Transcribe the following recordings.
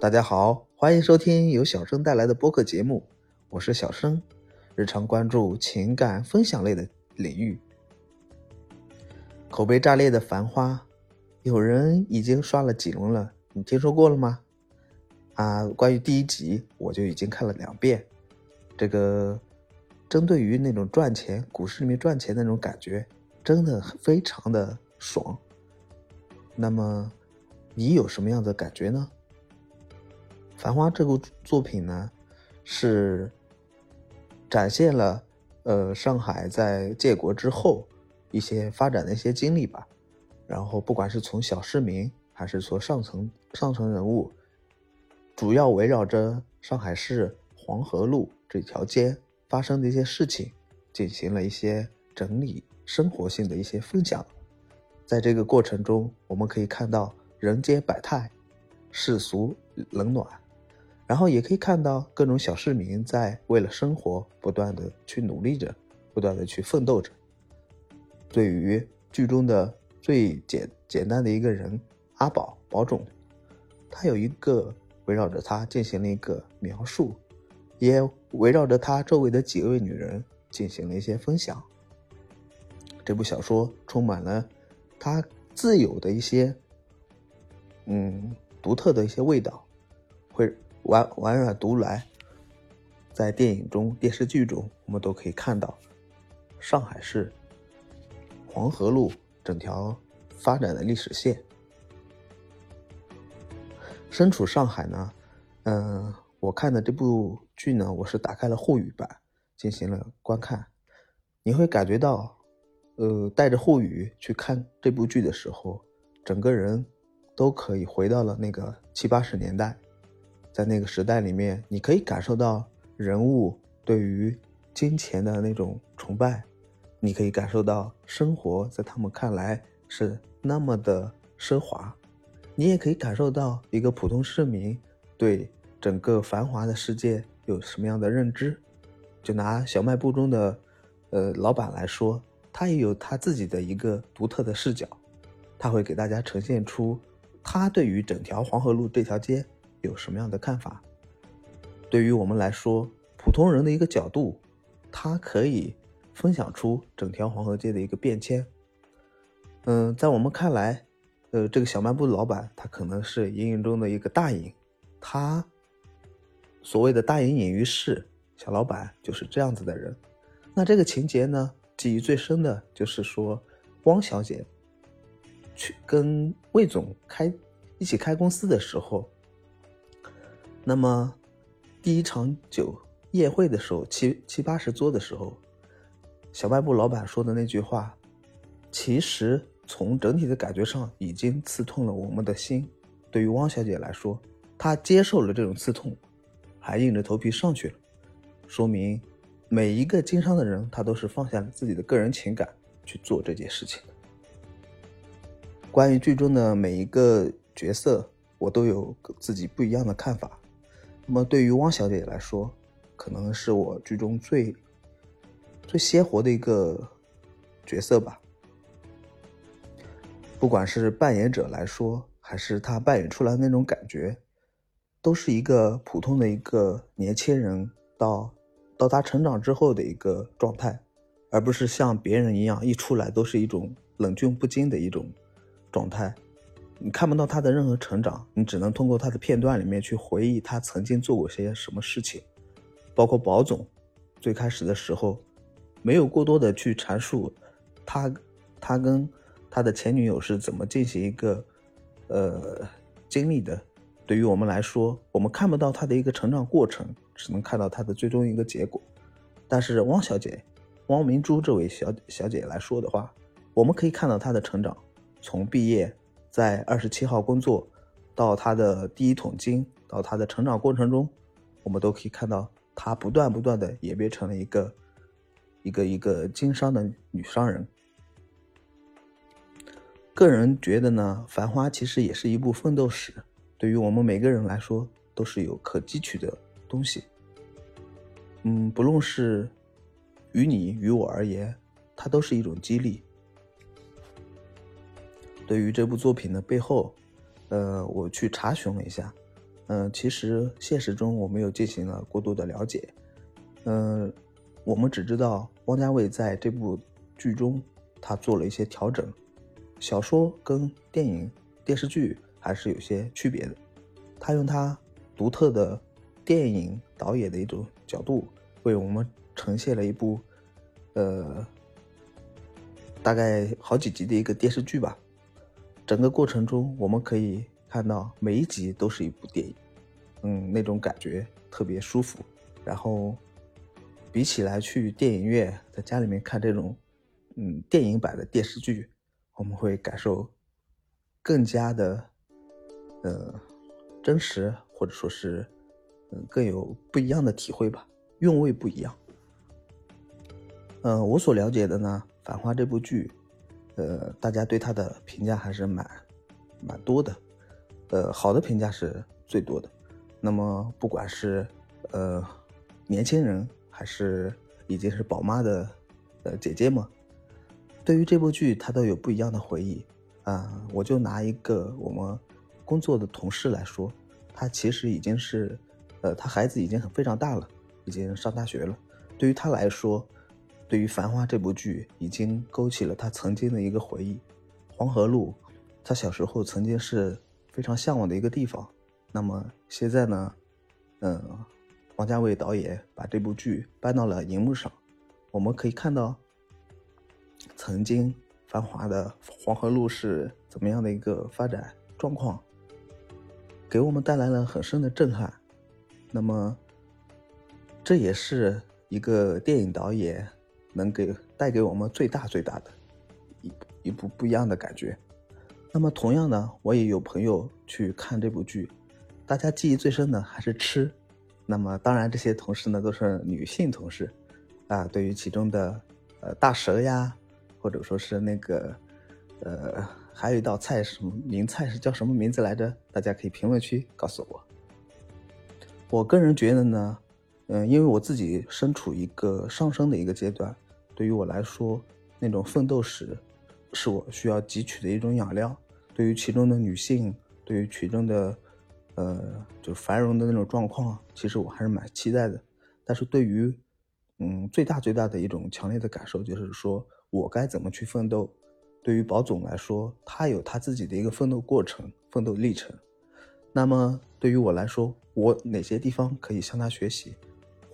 大家好，欢迎收听由小生带来的播客节目，我是小生，日常关注情感分享类的领域。口碑炸裂的《繁花》，有人已经刷了几轮了，你听说过了吗？啊，关于第一集，我就已经看了两遍。这个针对于那种赚钱，股市里面赚钱那种感觉，真的非常的爽。那么，你有什么样的感觉呢？《繁花》这部作品呢，是展现了呃上海在建国之后一些发展的一些经历吧。然后，不管是从小市民，还是说上层上层人物，主要围绕着上海市黄河路这条街发生的一些事情，进行了一些整理、生活性的一些分享。在这个过程中，我们可以看到人间百态，世俗冷暖。然后也可以看到各种小市民在为了生活不断的去努力着，不断的去奋斗着。对于剧中的最简简单的一个人阿宝宝总，他有一个围绕着他进行了一个描述，也围绕着他周围的几位女人进行了一些分享。这部小说充满了他自有的一些嗯独特的一些味道，会。婉婉转读来，在电影中、电视剧中，我们都可以看到上海市黄河路整条发展的历史线。身处上海呢，嗯，我看的这部剧呢，我是打开了沪语版进行了观看。你会感觉到，呃，带着沪语去看这部剧的时候，整个人都可以回到了那个七八十年代。在那个时代里面，你可以感受到人物对于金钱的那种崇拜，你可以感受到生活在他们看来是那么的奢华，你也可以感受到一个普通市民对整个繁华的世界有什么样的认知。就拿小卖部中的，呃，老板来说，他也有他自己的一个独特的视角，他会给大家呈现出他对于整条黄河路这条街。有什么样的看法？对于我们来说，普通人的一个角度，他可以分享出整条黄河街的一个变迁。嗯，在我们看来，呃，这个小卖部的老板他可能是隐隐中的一个大隐，他所谓的大隐隐于市，小老板就是这样子的人。那这个情节呢，记忆最深的就是说，汪小姐去跟魏总开一起开公司的时候。那么，第一场酒宴会的时候，七七八十桌的时候，小卖部老板说的那句话，其实从整体的感觉上已经刺痛了我们的心。对于汪小姐来说，她接受了这种刺痛，还硬着头皮上去了，说明每一个经商的人，他都是放下了自己的个人情感去做这件事情的。关于剧中的每一个角色，我都有自己不一样的看法。那么对于汪小姐来说，可能是我剧中最最鲜活的一个角色吧。不管是扮演者来说，还是她扮演出来的那种感觉，都是一个普通的一个年轻人到到他成长之后的一个状态，而不是像别人一样一出来都是一种冷峻不惊的一种状态。你看不到他的任何成长，你只能通过他的片段里面去回忆他曾经做过些什么事情，包括宝总，最开始的时候，没有过多的去阐述他他跟他的前女友是怎么进行一个呃经历的。对于我们来说，我们看不到他的一个成长过程，只能看到他的最终一个结果。但是汪小姐，汪明珠这位小小姐来说的话，我们可以看到她的成长，从毕业。在二十七号工作，到他的第一桶金，到他的成长过程中，我们都可以看到他不断不断的演变成了一个一个一个经商的女商人。个人觉得呢，《繁花》其实也是一部奋斗史，对于我们每个人来说都是有可汲取的东西。嗯，不论是于你于我而言，它都是一种激励。对于这部作品的背后，呃，我去查询了一下，嗯，其实现实中我没有进行了过多的了解。嗯，我们只知道汪家卫在这部剧中他做了一些调整，小说跟电影、电视剧还是有些区别的。他用他独特的电影导演的一种角度，为我们呈现了一部，呃，大概好几集的一个电视剧吧。整个过程中，我们可以看到每一集都是一部电影，嗯，那种感觉特别舒服。然后，比起来去电影院在家里面看这种，嗯，电影版的电视剧，我们会感受更加的，呃。真实，或者说是，嗯，更有不一样的体会吧，韵味不一样。嗯，我所了解的呢，《繁花》这部剧，呃，大家对他的评价还是蛮蛮多的，呃，好的评价是最多的。那么，不管是呃年轻人，还是已经是宝妈的呃姐姐们，对于这部剧，她都有不一样的回忆啊。我就拿一个我们。工作的同事来说，他其实已经是，呃，他孩子已经很非常大了，已经上大学了。对于他来说，对于《繁花》这部剧，已经勾起了他曾经的一个回忆。黄河路，他小时候曾经是非常向往的一个地方。那么现在呢，嗯，王家卫导演把这部剧搬到了荧幕上，我们可以看到，曾经繁华的黄河路是怎么样的一个发展状况。给我们带来了很深的震撼，那么，这也是一个电影导演能给带给我们最大最大的一一部不一样的感觉。那么，同样呢，我也有朋友去看这部剧，大家记忆最深的还是吃。那么，当然这些同事呢都是女性同事，啊，对于其中的呃大蛇呀，或者说是那个呃。还有一道菜是什么名菜是叫什么名字来着？大家可以评论区告诉我。我个人觉得呢，嗯，因为我自己身处一个上升的一个阶段，对于我来说，那种奋斗史是我需要汲取的一种养料。对于其中的女性，对于其中的呃，就繁荣的那种状况，其实我还是蛮期待的。但是对于嗯，最大最大的一种强烈的感受就是说我该怎么去奋斗。对于宝总来说，他有他自己的一个奋斗过程、奋斗历程。那么对于我来说，我哪些地方可以向他学习，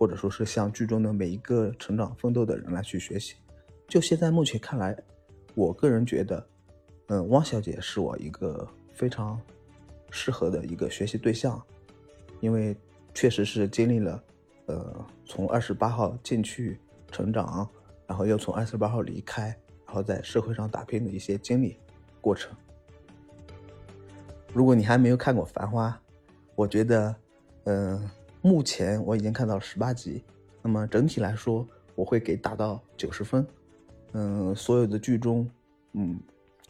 或者说是向剧中的每一个成长奋斗的人来去学习？就现在目前看来，我个人觉得，嗯，汪小姐是我一个非常适合的一个学习对象，因为确实是经历了，呃，从二十八号进去成长，然后又从二十八号离开。然后在社会上打拼的一些经历过程。如果你还没有看过《繁花》，我觉得，嗯，目前我已经看到十八集，那么整体来说，我会给打到九十分。嗯，所有的剧中，嗯，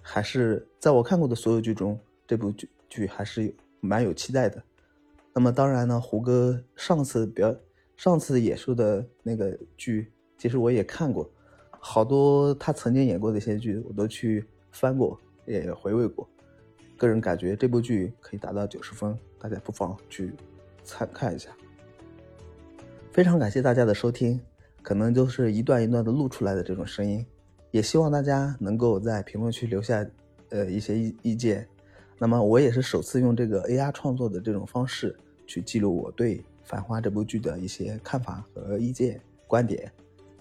还是在我看过的所有剧中，这部剧剧还是蛮有期待的。那么当然呢，胡歌上次表上次演出的那个剧，其实我也看过。好多他曾经演过的一些剧，我都去翻过，也回味过。个人感觉这部剧可以达到九十分，大家不妨去参看一下。非常感谢大家的收听，可能就是一段一段的录出来的这种声音，也希望大家能够在评论区留下呃一些意意见。那么我也是首次用这个 AR 创作的这种方式去记录我对《繁花》这部剧的一些看法和意见观点。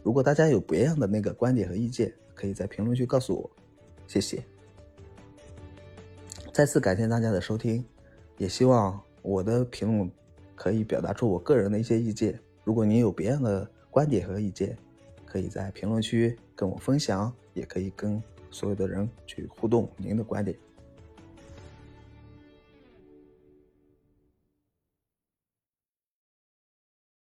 如果大家有别样的那个观点和意见，可以在评论区告诉我，谢谢。再次感谢大家的收听，也希望我的评论可以表达出我个人的一些意见。如果您有别样的观点和意见，可以在评论区跟我分享，也可以跟所有的人去互动您的观点。